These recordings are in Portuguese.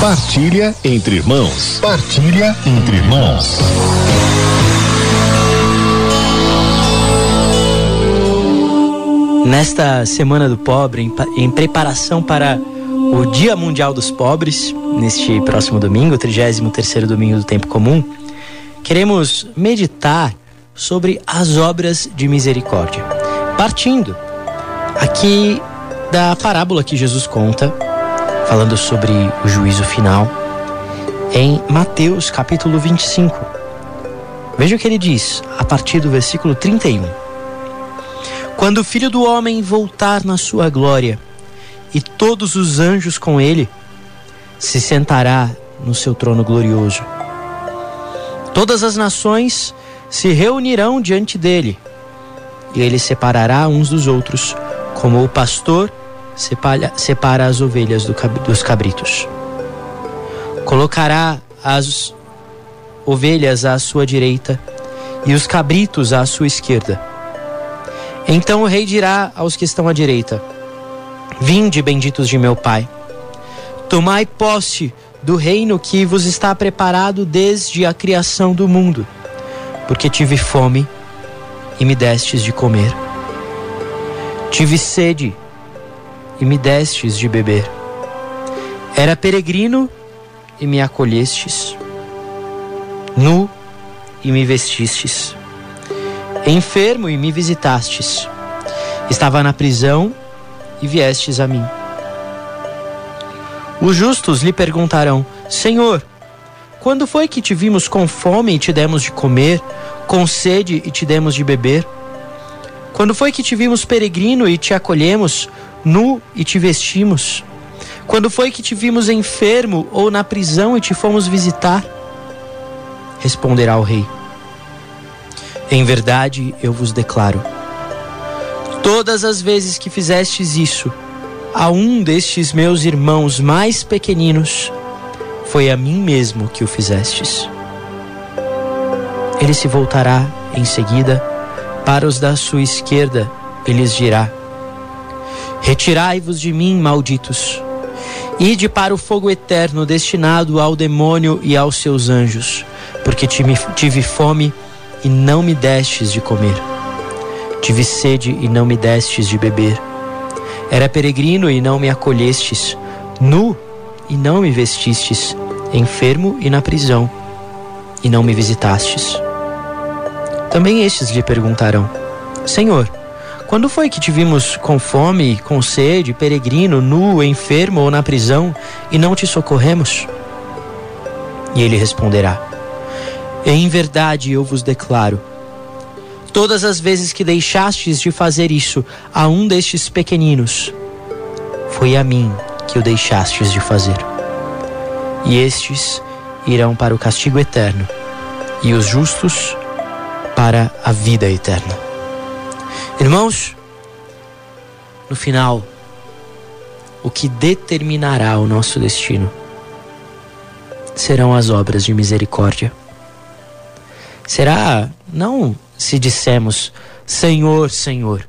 Partilha entre irmãos. Partilha entre irmãos. Nesta Semana do Pobre, em, em preparação para o Dia Mundial dos Pobres, neste próximo domingo, 33º domingo do tempo comum, queremos meditar sobre as obras de misericórdia. Partindo aqui da parábola que Jesus conta falando sobre o juízo final, em Mateus capítulo 25. Veja o que ele diz a partir do versículo 31. Quando o filho do homem voltar na sua glória e todos os anjos com ele, se sentará no seu trono glorioso. Todas as nações se reunirão diante dele e ele separará uns dos outros, como o pastor separa, separa as ovelhas do, dos cabritos. Colocará as ovelhas à sua direita e os cabritos à sua esquerda. Então o rei dirá aos que estão à direita: Vinde, benditos de meu Pai, tomai posse do reino que vos está preparado desde a criação do mundo, porque tive fome e me destes de comer. Tive sede e me destes de beber. Era peregrino e me acolhestes. Nu e me vestistes. Enfermo e me visitastes. Estava na prisão e viestes a mim. Os justos lhe perguntarão: Senhor, quando foi que te vimos com fome e te demos de comer, com sede e te demos de beber? Quando foi que te vimos peregrino e te acolhemos, nu e te vestimos? Quando foi que te vimos enfermo ou na prisão e te fomos visitar? Responderá o rei: Em verdade eu vos declaro: todas as vezes que fizestes isso a um destes meus irmãos mais pequeninos, foi a mim mesmo que o fizestes. Ele se voltará em seguida para os da sua esquerda e lhes dirá: Retirai-vos de mim, malditos. Ide para o fogo eterno destinado ao demônio e aos seus anjos, porque tive fome e não me destes de comer. Tive sede e não me destes de beber. Era peregrino e não me acolhestes, nu e não me vestistes, enfermo e na prisão, e não me visitastes. Também estes lhe perguntarão: Senhor, quando foi que te vimos com fome, com sede, peregrino, nu, enfermo ou na prisão e não te socorremos? E ele responderá: Em verdade eu vos declaro, todas as vezes que deixastes de fazer isso a um destes pequeninos, foi a mim que o deixastes de fazer. E estes irão para o castigo eterno, e os justos para a vida eterna. Irmãos, no final, o que determinará o nosso destino serão as obras de misericórdia. Será não se dissemos Senhor, Senhor,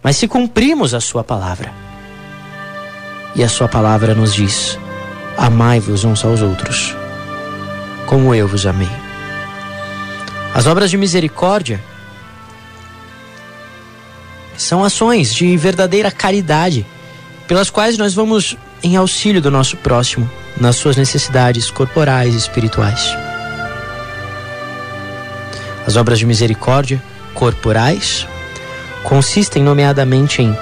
mas se cumprimos a Sua palavra. E a Sua palavra nos diz: Amai-vos uns aos outros, como eu vos amei. As obras de misericórdia são ações de verdadeira caridade, pelas quais nós vamos em auxílio do nosso próximo nas suas necessidades corporais e espirituais. As obras de misericórdia corporais consistem, nomeadamente, em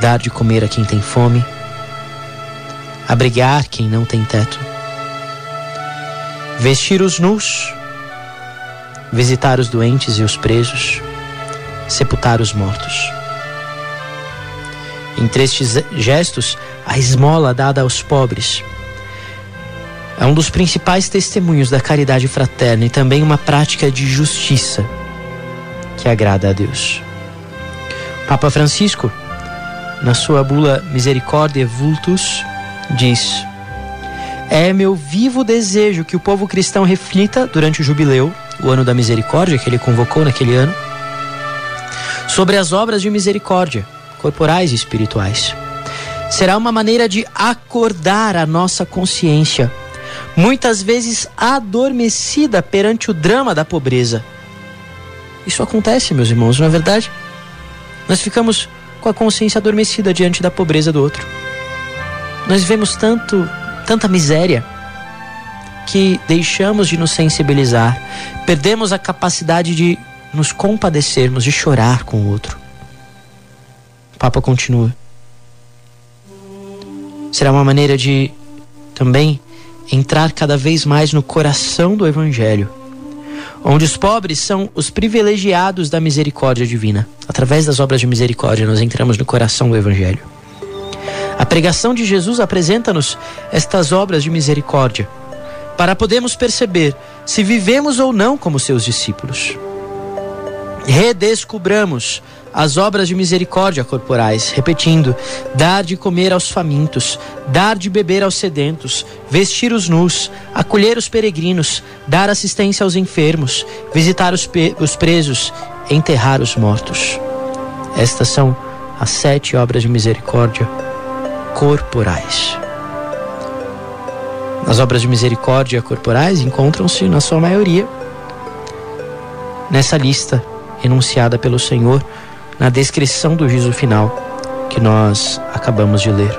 dar de comer a quem tem fome, abrigar quem não tem teto, vestir os nus, visitar os doentes e os presos sepultar os mortos. Entre estes gestos, a esmola dada aos pobres é um dos principais testemunhos da caridade fraterna e também uma prática de justiça que agrada a Deus. Papa Francisco, na sua bula Misericórdia Vultus, diz: É meu vivo desejo que o povo cristão reflita durante o jubileu, o ano da misericórdia que ele convocou naquele ano, sobre as obras de misericórdia, corporais e espirituais, Será uma maneira de acordar a nossa consciência, muitas vezes adormecida perante o drama da pobreza. Isso acontece, meus irmãos, não é verdade? Nós ficamos com a consciência adormecida diante da pobreza do outro. Nós vemos tanto, tanta miséria que deixamos de nos sensibilizar, perdemos a capacidade de nos compadecermos, de chorar com o outro. O Papa continua. Será uma maneira de também entrar cada vez mais no coração do Evangelho, onde os pobres são os privilegiados da misericórdia divina. Através das obras de misericórdia, nós entramos no coração do Evangelho. A pregação de Jesus apresenta-nos estas obras de misericórdia para podermos perceber se vivemos ou não como seus discípulos. Redescubramos as obras de misericórdia corporais, repetindo: dar de comer aos famintos, dar de beber aos sedentos, vestir os nus, acolher os peregrinos, dar assistência aos enfermos, visitar os, os presos, enterrar os mortos. Estas são as sete obras de misericórdia corporais. As obras de misericórdia corporais encontram-se, na sua maioria, nessa lista enunciada pelo Senhor na descrição do juízo final que nós acabamos de ler.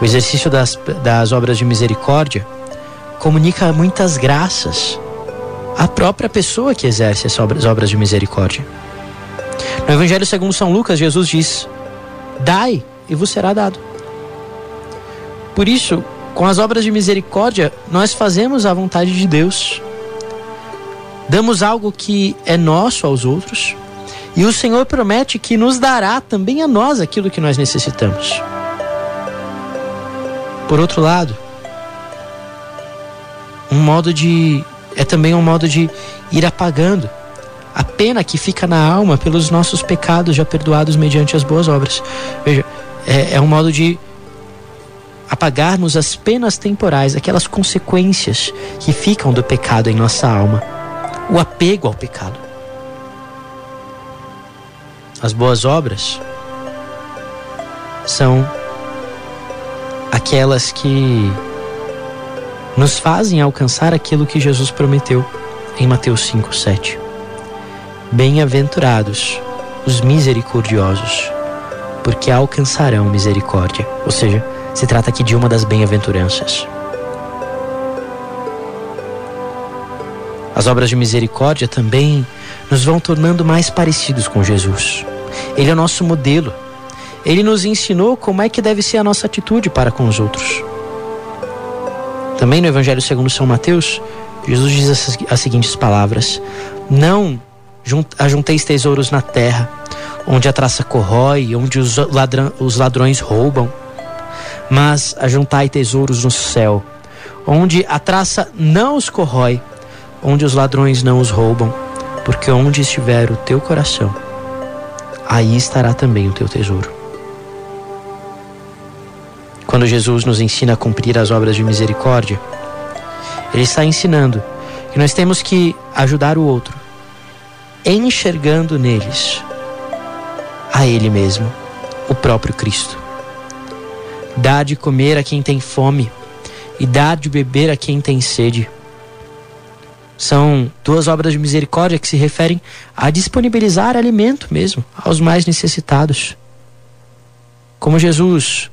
O exercício das, das obras de misericórdia comunica muitas graças à própria pessoa que exerce as obras, de misericórdia. No Evangelho segundo São Lucas, Jesus diz: Dai e vos será dado. Por isso, com as obras de misericórdia, nós fazemos a vontade de Deus. Damos algo que é nosso aos outros e o Senhor promete que nos dará também a nós aquilo que nós necessitamos. Por outro lado, um modo de é também um modo de ir apagando a pena que fica na alma pelos nossos pecados já perdoados mediante as boas obras. Veja, é, é um modo de apagarmos as penas temporais, aquelas consequências que ficam do pecado em nossa alma, o apego ao pecado. As boas obras são aquelas que nos fazem alcançar aquilo que Jesus prometeu em Mateus 5, 7. Bem-aventurados os misericordiosos, porque alcançarão misericórdia. Ou seja, se trata aqui de uma das bem-aventuranças. As obras de misericórdia também nos vão tornando mais parecidos com Jesus. Ele é o nosso modelo. Ele nos ensinou como é que deve ser a nossa atitude para com os outros. Também no Evangelho segundo São Mateus, Jesus diz as, as seguintes palavras: Não ajunteis tesouros na terra, onde a traça corrói, onde os, ladrão, os ladrões roubam, mas ajuntai tesouros no céu, onde a traça não os corrói, onde os ladrões não os roubam, porque onde estiver o teu coração, aí estará também o teu tesouro. Quando Jesus nos ensina a cumprir as obras de misericórdia, Ele está ensinando que nós temos que ajudar o outro, enxergando neles a Ele mesmo, o próprio Cristo. Dar de comer a quem tem fome e dar de beber a quem tem sede. São duas obras de misericórdia que se referem a disponibilizar alimento mesmo aos mais necessitados. Como Jesus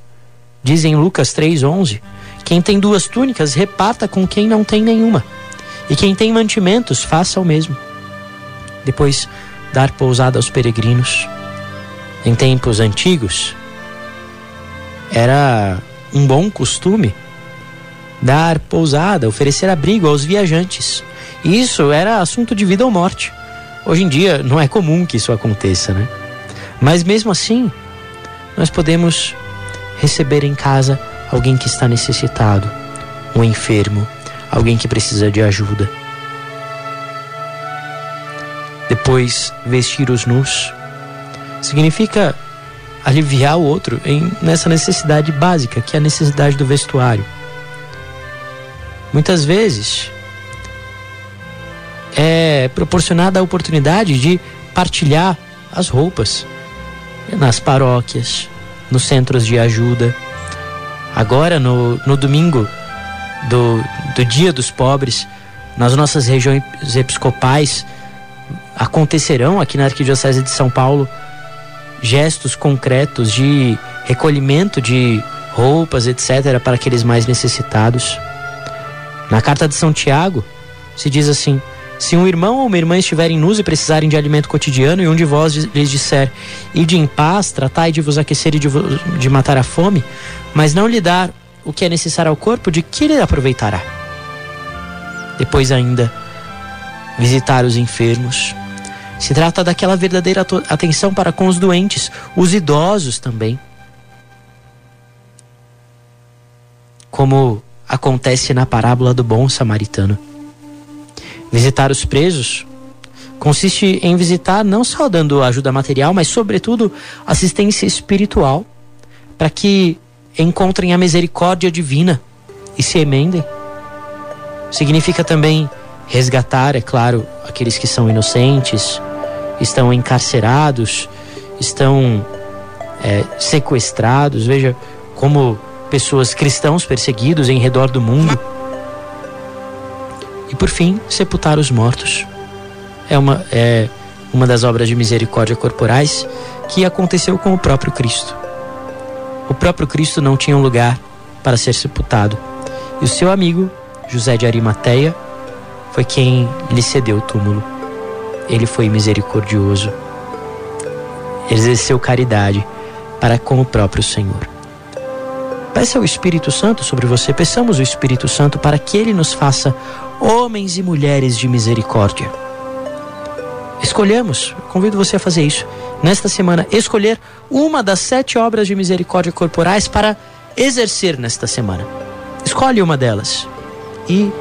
diz em Lucas 3:11, quem tem duas túnicas reparta com quem não tem nenhuma, e quem tem mantimentos faça o mesmo. Depois dar pousada aos peregrinos. Em tempos antigos era um bom costume dar pousada, oferecer abrigo aos viajantes isso era assunto de vida ou morte. Hoje em dia não é comum que isso aconteça, né? Mas mesmo assim, nós podemos receber em casa alguém que está necessitado, um enfermo, alguém que precisa de ajuda. Depois, vestir os nus significa aliviar o outro em, nessa necessidade básica, que é a necessidade do vestuário. Muitas vezes, é proporcionada a oportunidade de partilhar as roupas nas paróquias, nos centros de ajuda. Agora, no, no domingo do, do Dia dos Pobres, nas nossas regiões episcopais, acontecerão aqui na Arquidiocese de São Paulo gestos concretos de recolhimento de roupas, etc., para aqueles mais necessitados. Na carta de São Tiago, se diz assim: Se um irmão ou uma irmã estiverem nus e precisarem de alimento cotidiano, e um de vós lhes disser: Ide em paz, tratai de vos aquecer e de, de matar a fome, mas não lhe dar o que é necessário ao corpo, de que lhe aproveitará? Depois ainda, visitar os enfermos, se trata daquela verdadeira atenção para com os doentes, os idosos também. Como acontece na parábola do bom samaritano. Visitar os presos consiste em visitar não só dando ajuda material, mas sobretudo assistência espiritual, para que encontrem a misericórdia divina e se emendem. Significa também resgatar, é claro, aqueles que são inocentes, estão encarcerados, estão é, sequestrados. Veja como pessoas cristãos perseguidos em redor do mundo. E por fim, sepultar os mortos. É uma, é uma das obras de misericórdia corporais que aconteceu com o próprio Cristo. O próprio Cristo não tinha um lugar para ser sepultado. E o seu amigo, José de Arimateia, foi quem lhe cedeu o túmulo ele foi misericordioso. Exerceu caridade para com o próprio Senhor. Peça o Espírito Santo sobre você, peçamos o Espírito Santo para que ele nos faça homens e mulheres de misericórdia. Escolhemos, convido você a fazer isso, nesta semana, escolher uma das sete obras de misericórdia corporais para exercer nesta semana. Escolhe uma delas e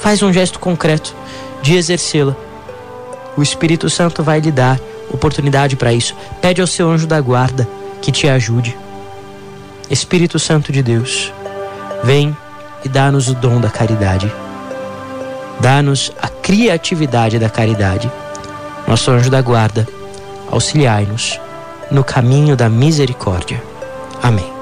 faz um gesto concreto de exercê-la o Espírito Santo vai lhe dar oportunidade para isso. Pede ao seu anjo da guarda que te ajude. Espírito Santo de Deus, vem e dá-nos o dom da caridade. Dá-nos a criatividade da caridade. Nosso anjo da guarda, auxiliai-nos no caminho da misericórdia. Amém.